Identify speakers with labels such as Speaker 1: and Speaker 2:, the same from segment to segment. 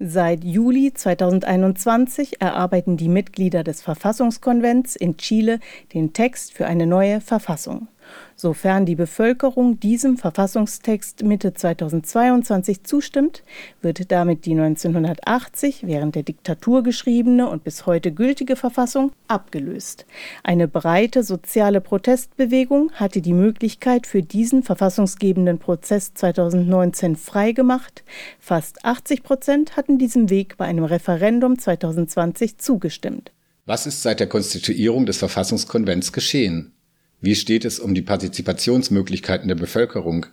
Speaker 1: Seit Juli 2021 erarbeiten die Mitglieder des Verfassungskonvents in Chile den Text für eine neue Verfassung. Sofern die Bevölkerung diesem Verfassungstext Mitte 2022 zustimmt, wird damit die 1980 während der Diktatur geschriebene und bis heute gültige Verfassung abgelöst. Eine breite soziale Protestbewegung hatte die Möglichkeit für diesen verfassungsgebenden Prozess 2019 freigemacht. Fast 80 Prozent hatten diesem Weg bei einem Referendum 2020 zugestimmt.
Speaker 2: Was ist seit der Konstituierung des Verfassungskonvents geschehen? Wie steht es um die Partizipationsmöglichkeiten der Bevölkerung?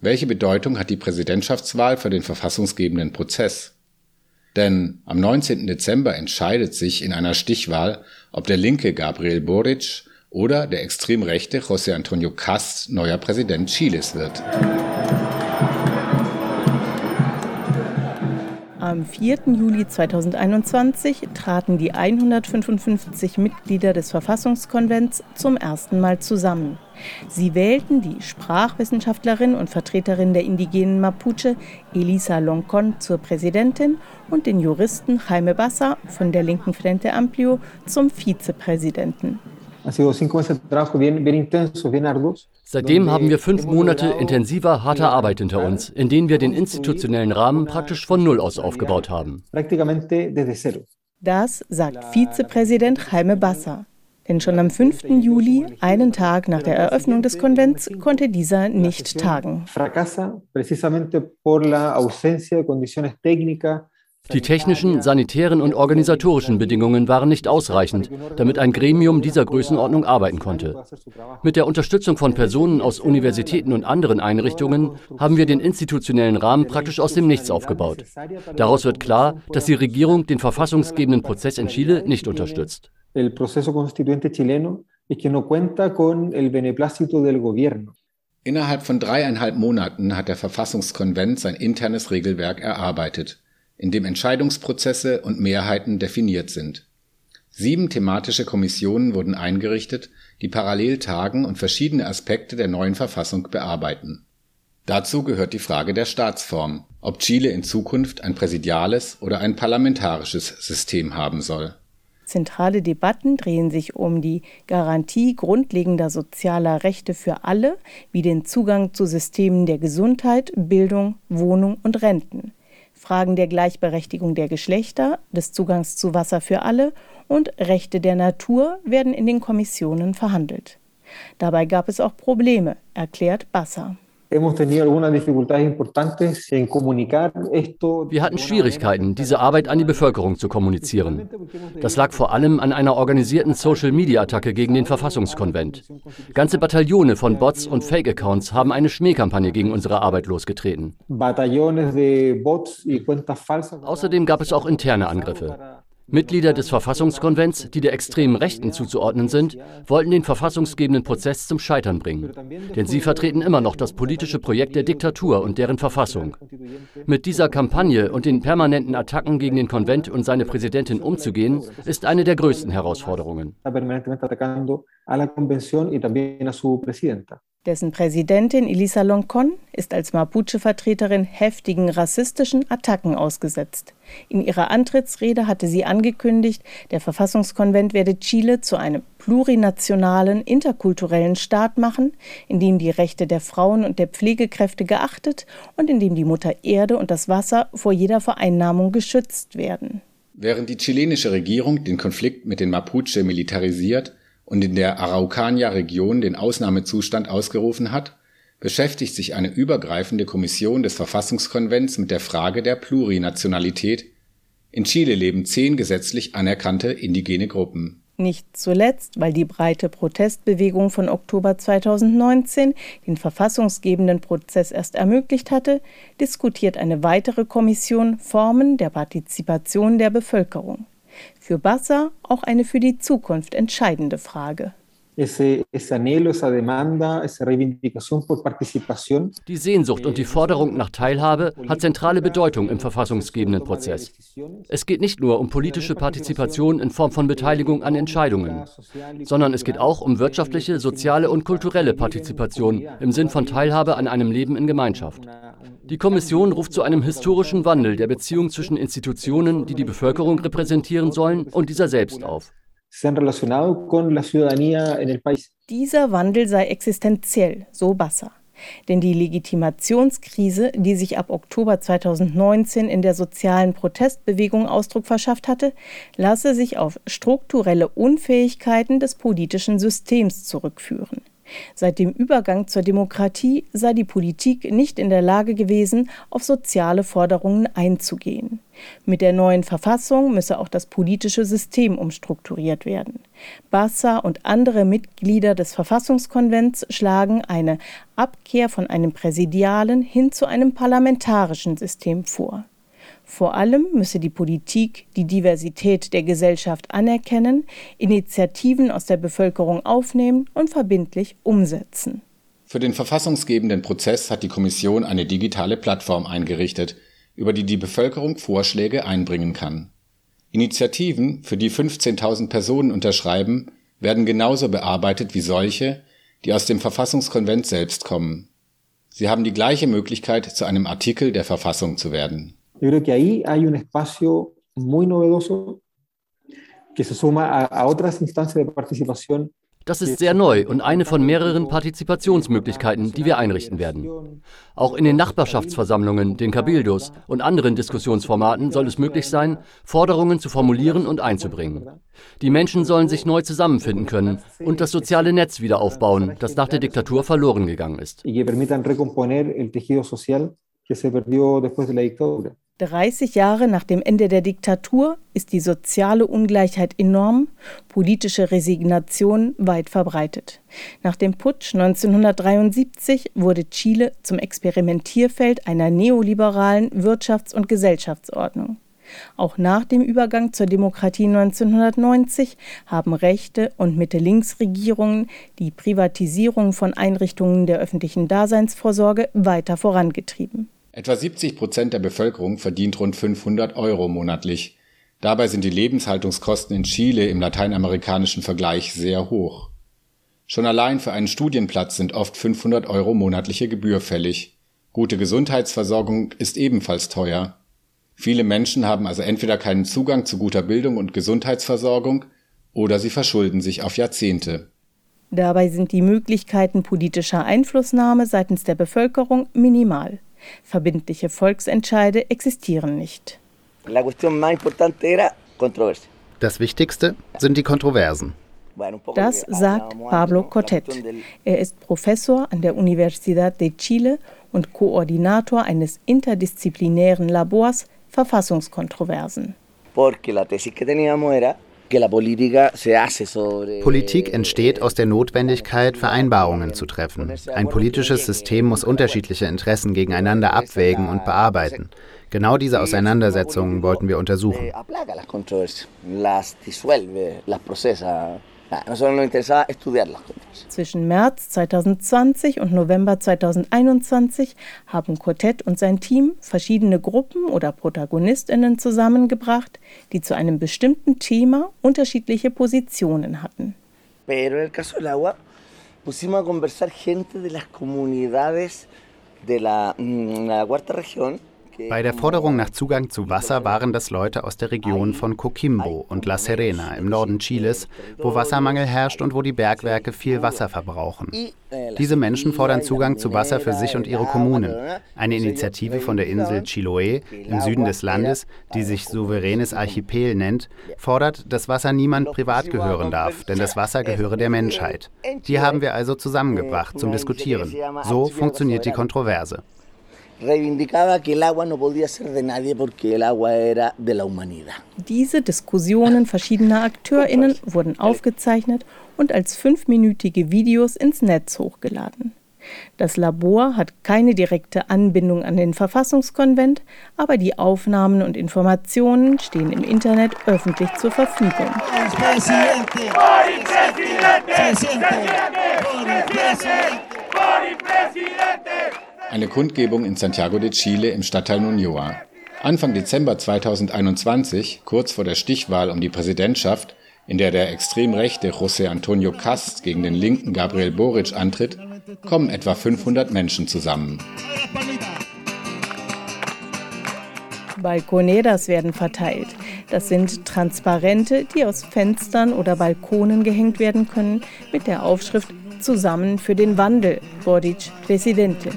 Speaker 2: Welche Bedeutung hat die Präsidentschaftswahl für den verfassungsgebenden Prozess? Denn am 19. Dezember entscheidet sich in einer Stichwahl, ob der linke Gabriel Boric oder der extrem rechte José Antonio Cast neuer Präsident Chiles wird.
Speaker 1: Am 4. Juli 2021 traten die 155 Mitglieder des Verfassungskonvents zum ersten Mal zusammen. Sie wählten die Sprachwissenschaftlerin und Vertreterin der indigenen Mapuche Elisa Loncon zur Präsidentin und den Juristen Jaime Bassa von der linken Frente Amplio zum Vizepräsidenten.
Speaker 3: Seitdem haben wir fünf Monate intensiver, harter Arbeit hinter uns, in denen wir den institutionellen Rahmen praktisch von Null aus aufgebaut haben.
Speaker 1: Das sagt Vizepräsident Jaime Bassa. Denn schon am 5. Juli, einen Tag nach der Eröffnung des Konvents, konnte dieser nicht tagen.
Speaker 3: Die technischen, sanitären und organisatorischen Bedingungen waren nicht ausreichend, damit ein Gremium dieser Größenordnung arbeiten konnte. Mit der Unterstützung von Personen aus Universitäten und anderen Einrichtungen haben wir den institutionellen Rahmen praktisch aus dem Nichts aufgebaut. Daraus wird klar, dass die Regierung den verfassungsgebenden Prozess in Chile nicht unterstützt.
Speaker 2: Innerhalb von dreieinhalb Monaten hat der Verfassungskonvent sein internes Regelwerk erarbeitet in dem Entscheidungsprozesse und Mehrheiten definiert sind. Sieben thematische Kommissionen wurden eingerichtet, die parallel tagen und verschiedene Aspekte der neuen Verfassung bearbeiten. Dazu gehört die Frage der Staatsform, ob Chile in Zukunft ein präsidiales oder ein parlamentarisches System haben soll.
Speaker 1: Zentrale Debatten drehen sich um die Garantie grundlegender sozialer Rechte für alle, wie den Zugang zu Systemen der Gesundheit, Bildung, Wohnung und Renten. Fragen der Gleichberechtigung der Geschlechter, des Zugangs zu Wasser für alle und Rechte der Natur werden in den Kommissionen verhandelt. Dabei gab es auch Probleme, erklärt
Speaker 3: Wir hatten Schwierigkeiten, diese Arbeit an die Bevölkerung zu kommunizieren. Das lag vor allem an einer organisierten Social-Media-Attacke gegen den Verfassungskonvent. Ganze Bataillone von Bots und Fake-Accounts haben eine Schmähkampagne gegen unsere Arbeit losgetreten. Außerdem gab es auch interne Angriffe. Mitglieder des Verfassungskonvents, die der extremen Rechten zuzuordnen sind, wollten den verfassungsgebenden Prozess zum Scheitern bringen. Denn sie vertreten immer noch das politische Projekt der Diktatur und deren Verfassung. Mit dieser Kampagne und den permanenten Attacken gegen den Konvent und seine Präsidentin umzugehen, ist eine der größten Herausforderungen.
Speaker 1: Dessen Präsidentin Elisa Loncon ist als Mapuche-Vertreterin heftigen rassistischen Attacken ausgesetzt. In ihrer Antrittsrede hatte sie angekündigt, der Verfassungskonvent werde Chile zu einem plurinationalen, interkulturellen Staat machen, in dem die Rechte der Frauen und der Pflegekräfte geachtet und in dem die Mutter Erde und das Wasser vor jeder Vereinnahmung geschützt werden.
Speaker 2: Während die chilenische Regierung den Konflikt mit den Mapuche militarisiert, und in der Araucania-Region den Ausnahmezustand ausgerufen hat, beschäftigt sich eine übergreifende Kommission des Verfassungskonvents mit der Frage der Plurinationalität. In Chile leben zehn gesetzlich anerkannte indigene Gruppen.
Speaker 1: Nicht zuletzt, weil die breite Protestbewegung von Oktober 2019 den verfassungsgebenden Prozess erst ermöglicht hatte, diskutiert eine weitere Kommission Formen der Partizipation der Bevölkerung. Für Bassa auch eine für die Zukunft entscheidende Frage.
Speaker 3: Die Sehnsucht und die Forderung nach Teilhabe hat zentrale Bedeutung im verfassungsgebenden Prozess. Es geht nicht nur um politische Partizipation in Form von Beteiligung an Entscheidungen, sondern es geht auch um wirtschaftliche, soziale und kulturelle Partizipation im Sinn von Teilhabe an einem Leben in Gemeinschaft. Die Kommission ruft zu einem historischen Wandel der Beziehung zwischen Institutionen, die die Bevölkerung repräsentieren sollen, und dieser selbst auf
Speaker 1: se han relacionado con la ciudadanía en el país. Dieser Wandel sei existenziell, so Bassa. Denn die Legitimationskrise, die sich ab Oktober 2019 in der sozialen Protestbewegung Ausdruck verschafft hatte, lasse sich auf strukturelle Unfähigkeiten des politischen Systems zurückführen. Seit dem Übergang zur Demokratie sei die Politik nicht in der Lage gewesen, auf soziale Forderungen einzugehen. Mit der neuen Verfassung müsse auch das politische System umstrukturiert werden. Bassa und andere Mitglieder des Verfassungskonvents schlagen eine Abkehr von einem präsidialen hin zu einem parlamentarischen System vor. Vor allem müsse die Politik die Diversität der Gesellschaft anerkennen, Initiativen aus der Bevölkerung aufnehmen und verbindlich umsetzen.
Speaker 2: Für den verfassungsgebenden Prozess hat die Kommission eine digitale Plattform eingerichtet, über die die Bevölkerung Vorschläge einbringen kann. Initiativen, für die 15.000 Personen unterschreiben, werden genauso bearbeitet wie solche, die aus dem Verfassungskonvent selbst kommen. Sie haben die gleiche Möglichkeit, zu einem Artikel der Verfassung zu werden. Yo creo que ahí hay un espacio muy novedoso
Speaker 3: que se suma a, a otras instancias de participación das ist sehr neu und eine von mehreren Partizipationsmöglichkeiten, die wir einrichten werden. Auch in den Nachbarschaftsversammlungen, den Cabildos und anderen Diskussionsformaten soll es möglich sein, Forderungen zu formulieren und einzubringen. Die Menschen sollen sich neu zusammenfinden können und das soziale Netz wieder aufbauen, das nach der Diktatur verloren gegangen ist.
Speaker 1: 30 Jahre nach dem Ende der Diktatur ist die soziale Ungleichheit enorm, politische Resignation weit verbreitet. Nach dem Putsch 1973 wurde Chile zum Experimentierfeld einer neoliberalen Wirtschafts- und Gesellschaftsordnung. Auch nach dem Übergang zur Demokratie 1990 haben rechte und Mitte-Links-Regierungen die Privatisierung von Einrichtungen der öffentlichen Daseinsvorsorge weiter vorangetrieben.
Speaker 2: Etwa 70 Prozent der Bevölkerung verdient rund 500 Euro monatlich. Dabei sind die Lebenshaltungskosten in Chile im lateinamerikanischen Vergleich sehr hoch. Schon allein für einen Studienplatz sind oft 500 Euro monatliche Gebühr fällig. Gute Gesundheitsversorgung ist ebenfalls teuer. Viele Menschen haben also entweder keinen Zugang zu guter Bildung und Gesundheitsversorgung oder sie verschulden sich auf Jahrzehnte.
Speaker 1: Dabei sind die Möglichkeiten politischer Einflussnahme seitens der Bevölkerung minimal. Verbindliche Volksentscheide existieren nicht.
Speaker 4: Das Wichtigste sind die Kontroversen.
Speaker 1: Das sagt Pablo Cortet. Er ist Professor an der Universidad de Chile und Koordinator eines interdisziplinären Labors Verfassungskontroversen.
Speaker 4: Politik entsteht aus der Notwendigkeit, Vereinbarungen zu treffen. Ein politisches System muss unterschiedliche Interessen gegeneinander abwägen und bearbeiten. Genau diese Auseinandersetzungen wollten wir untersuchen.
Speaker 1: Zwischen März 2020 und November 2021 haben Quartett und sein Team verschiedene Gruppen oder Protagonistinnen zusammengebracht, die zu einem bestimmten Thema unterschiedliche Positionen hatten. Pero en el caso del agua pusimos a conversar gente de las comunidades
Speaker 4: de la, mm, la cuarta región bei der Forderung nach Zugang zu Wasser waren das Leute aus der Region von Coquimbo und La Serena im Norden Chiles, wo Wassermangel herrscht und wo die Bergwerke viel Wasser verbrauchen. Diese Menschen fordern Zugang zu Wasser für sich und ihre Kommunen. Eine Initiative von der Insel Chiloé im Süden des Landes, die sich Souveränes Archipel nennt, fordert, dass Wasser niemand privat gehören darf, denn das Wasser gehöre der Menschheit. Die haben wir also zusammengebracht zum Diskutieren. So funktioniert die Kontroverse
Speaker 1: reivindicaba que el agua no podía ser de nadie porque el agua era de la humanidad. Diese Diskussionen verschiedener AkteurInnen wurden aufgezeichnet und als fünfminütige Videos ins Netz hochgeladen. Das Labor hat keine direkte Anbindung an den Verfassungskonvent, aber die Aufnahmen und Informationen stehen im Internet öffentlich zur Verfügung.
Speaker 2: Eine Kundgebung in Santiago de Chile im Stadtteil Nuñoa. Anfang Dezember 2021, kurz vor der Stichwahl um die Präsidentschaft, in der der extrem rechte José Antonio Cast gegen den linken Gabriel Boric antritt, kommen etwa 500 Menschen zusammen.
Speaker 1: Balconeras werden verteilt. Das sind Transparente, die aus Fenstern oder Balkonen gehängt werden können, mit der Aufschrift Zusammen für den Wandel, Boric Presidente.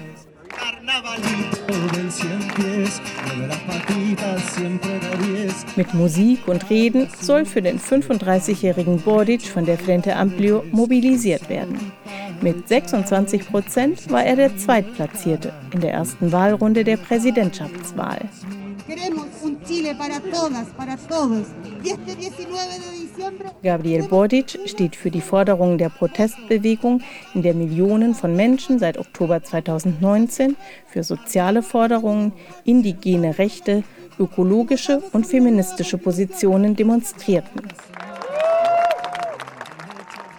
Speaker 1: Mit Musik und Reden soll für den 35-jährigen Boric von der Frente Amplio mobilisiert werden. Mit 26 Prozent war er der Zweitplatzierte in der ersten Wahlrunde der Präsidentschaftswahl. Gabriel Boric steht für die Forderungen der Protestbewegung, in der Millionen von Menschen seit Oktober 2019 für soziale Forderungen, indigene Rechte, ökologische und feministische Positionen demonstrierten.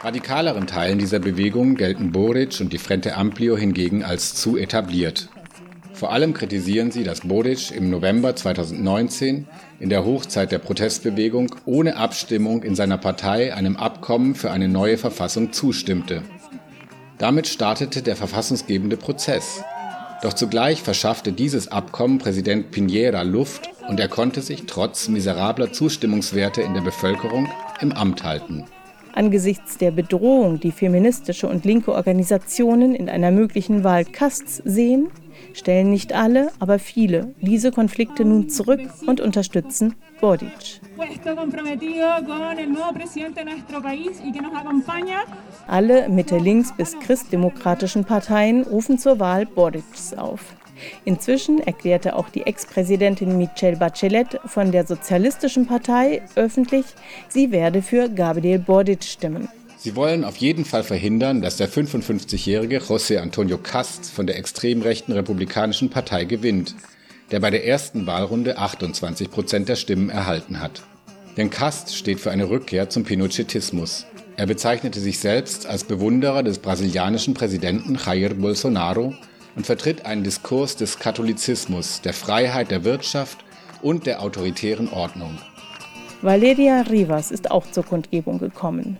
Speaker 2: Radikaleren Teilen dieser Bewegung gelten Boric und die Frente Amplio hingegen als zu etabliert. Vor allem kritisieren sie, dass Boric im November 2019 in der Hochzeit der Protestbewegung ohne Abstimmung in seiner Partei einem Abkommen für eine neue Verfassung zustimmte. Damit startete der verfassungsgebende Prozess. Doch zugleich verschaffte dieses Abkommen Präsident Piñera Luft und er konnte sich trotz miserabler Zustimmungswerte in der Bevölkerung im Amt halten.
Speaker 1: Angesichts der Bedrohung, die feministische und linke Organisationen in einer möglichen Wahl Kasts sehen, stellen nicht alle, aber viele diese Konflikte nun zurück und unterstützen Boric. Alle Mitte-Links- bis christdemokratischen Parteien rufen zur Wahl Borics auf. Inzwischen erklärte auch die Ex-Präsidentin Michelle Bachelet von der Sozialistischen Partei öffentlich, sie werde für Gabriel Boric stimmen.
Speaker 2: Sie wollen auf jeden Fall verhindern, dass der 55-jährige José Antonio Cast von der extrem rechten Republikanischen Partei gewinnt, der bei der ersten Wahlrunde 28 Prozent der Stimmen erhalten hat. Denn Cast steht für eine Rückkehr zum Pinochetismus. Er bezeichnete sich selbst als Bewunderer des brasilianischen Präsidenten Jair Bolsonaro und vertritt einen Diskurs des Katholizismus, der Freiheit der Wirtschaft und der autoritären Ordnung.
Speaker 1: Valeria Rivas ist auch zur Kundgebung gekommen.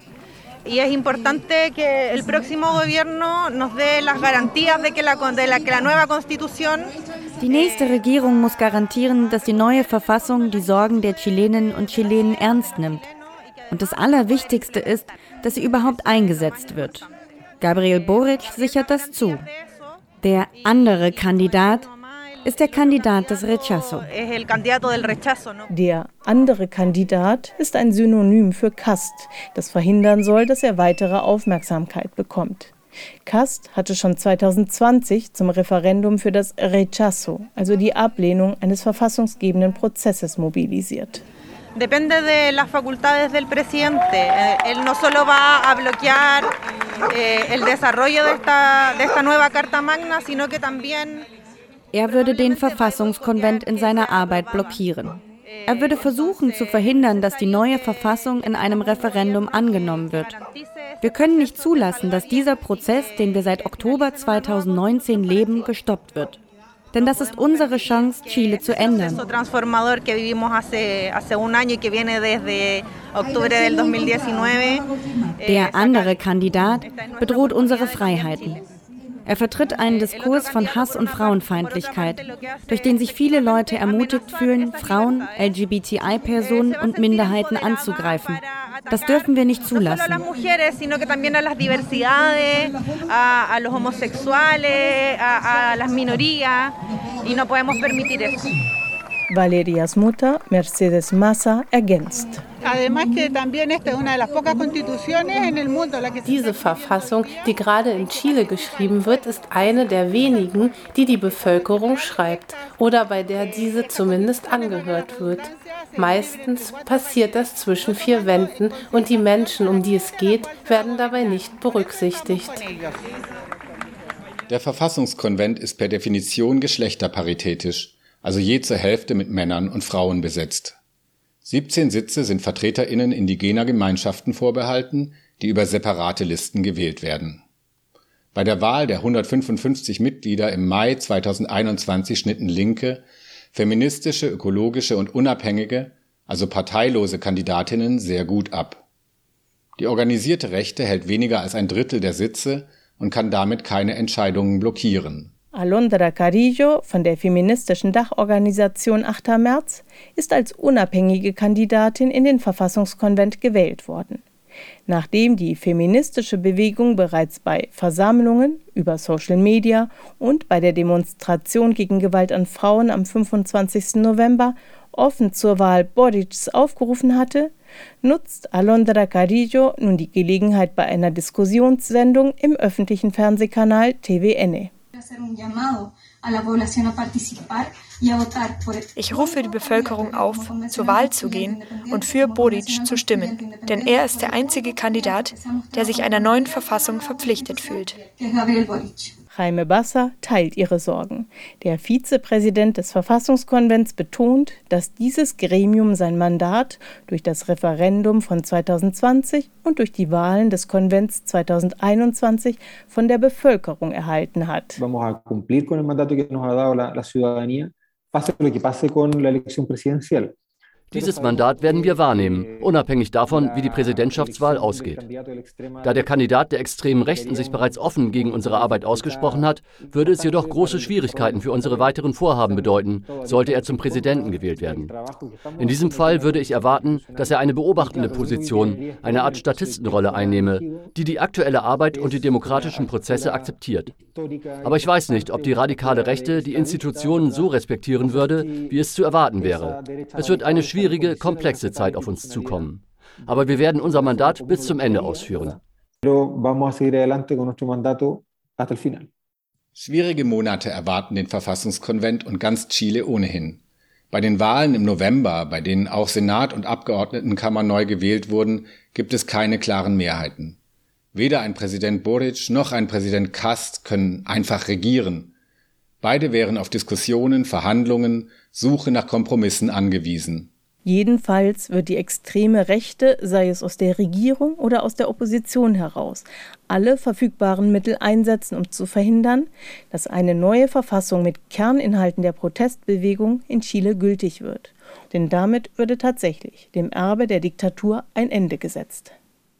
Speaker 5: Y es importante que el próximo gobierno nos dé las garantías de que la, de la, que la nueva constitución
Speaker 6: Die nächste Regierung muss garantieren, dass die neue Verfassung die Sorgen der Chileninnen und Chilenen ernst nimmt. Und das Allerwichtigste ist, dass sie überhaupt eingesetzt wird. Gabriel Boric sichert das zu. Der andere Kandidat ist der Kandidat des Rechazo.
Speaker 1: Der andere Kandidat ist ein Synonym für Kast, das verhindern soll, dass er weitere Aufmerksamkeit bekommt. Kast hatte schon 2020 zum Referendum für das Rechazo, also die Ablehnung eines verfassungsgebenden Prozesses, mobilisiert.
Speaker 5: Depende de las facultades del presidente. Eh, él no solo va a bloquear eh, el desarrollo de esta, de esta nueva Carta Magna, sino que también
Speaker 6: er würde den Verfassungskonvent in seiner Arbeit blockieren. Er würde versuchen zu verhindern, dass die neue Verfassung in einem Referendum angenommen wird. Wir können nicht zulassen, dass dieser Prozess, den wir seit Oktober 2019 leben, gestoppt wird. Denn das ist unsere Chance, Chile zu ändern. Der andere Kandidat bedroht unsere Freiheiten. Er vertritt einen Diskurs von Hass und Frauenfeindlichkeit, durch den sich viele Leute ermutigt fühlen, Frauen, LGBTI-Personen und Minderheiten anzugreifen. Das dürfen wir nicht zulassen.
Speaker 1: Valerias Mutter, Mercedes Massa, ergänzt.
Speaker 7: Diese Verfassung, die gerade in Chile geschrieben wird, ist eine der wenigen, die die Bevölkerung schreibt oder bei der diese zumindest angehört wird. Meistens passiert das zwischen vier Wänden und die Menschen, um die es geht, werden dabei nicht berücksichtigt.
Speaker 2: Der Verfassungskonvent ist per Definition geschlechterparitätisch, also je zur Hälfte mit Männern und Frauen besetzt. 17 Sitze sind VertreterInnen indigener Gemeinschaften vorbehalten, die über separate Listen gewählt werden. Bei der Wahl der 155 Mitglieder im Mai 2021 schnitten linke, feministische, ökologische und unabhängige, also parteilose Kandidatinnen sehr gut ab. Die organisierte Rechte hält weniger als ein Drittel der Sitze und kann damit keine Entscheidungen blockieren.
Speaker 1: Alondra Carillo von der feministischen Dachorganisation 8. März ist als unabhängige Kandidatin in den Verfassungskonvent gewählt worden. Nachdem die feministische Bewegung bereits bei Versammlungen, über Social Media und bei der Demonstration gegen Gewalt an Frauen am 25. November offen zur Wahl Borics aufgerufen hatte, nutzt Alondra Carillo nun die Gelegenheit bei einer Diskussionssendung im öffentlichen Fernsehkanal TVN.
Speaker 8: Ich rufe die Bevölkerung auf, zur Wahl zu gehen und für Boric zu stimmen, denn er ist der einzige Kandidat, der sich einer neuen Verfassung verpflichtet fühlt.
Speaker 1: Jaime Bassa teilt ihre Sorgen. Der Vizepräsident des Verfassungskonvents betont, dass dieses Gremium sein Mandat durch das Referendum von 2020 und durch die Wahlen des Konvents 2021 von der Bevölkerung erhalten hat. Vamos a cumplir con el mandato que nos ha dado la, la ciudadanía,
Speaker 3: pase lo. Dieses Mandat werden wir wahrnehmen, unabhängig davon, wie die Präsidentschaftswahl ausgeht. Da der Kandidat der extremen Rechten sich bereits offen gegen unsere Arbeit ausgesprochen hat, würde es jedoch große Schwierigkeiten für unsere weiteren Vorhaben bedeuten, sollte er zum Präsidenten gewählt werden. In diesem Fall würde ich erwarten, dass er eine beobachtende Position, eine Art Statistenrolle einnehme, die die aktuelle Arbeit und die demokratischen Prozesse akzeptiert. Aber ich weiß nicht, ob die radikale Rechte die Institutionen so respektieren würde, wie es zu erwarten wäre. Es wird eine schwierige, komplexe Zeit auf uns zukommen. Aber wir werden unser Mandat bis zum Ende ausführen.
Speaker 2: Schwierige Monate erwarten den Verfassungskonvent und ganz Chile ohnehin. Bei den Wahlen im November, bei denen auch Senat und Abgeordnetenkammer neu gewählt wurden, gibt es keine klaren Mehrheiten. Weder ein Präsident Boric noch ein Präsident Kast können einfach regieren. Beide wären auf Diskussionen, Verhandlungen, Suche nach Kompromissen angewiesen.
Speaker 1: Jedenfalls wird die extreme Rechte, sei es aus der Regierung oder aus der Opposition heraus, alle verfügbaren Mittel einsetzen, um zu verhindern, dass eine neue Verfassung mit Kerninhalten der Protestbewegung in Chile gültig wird. Denn damit würde tatsächlich dem Erbe der Diktatur ein Ende gesetzt.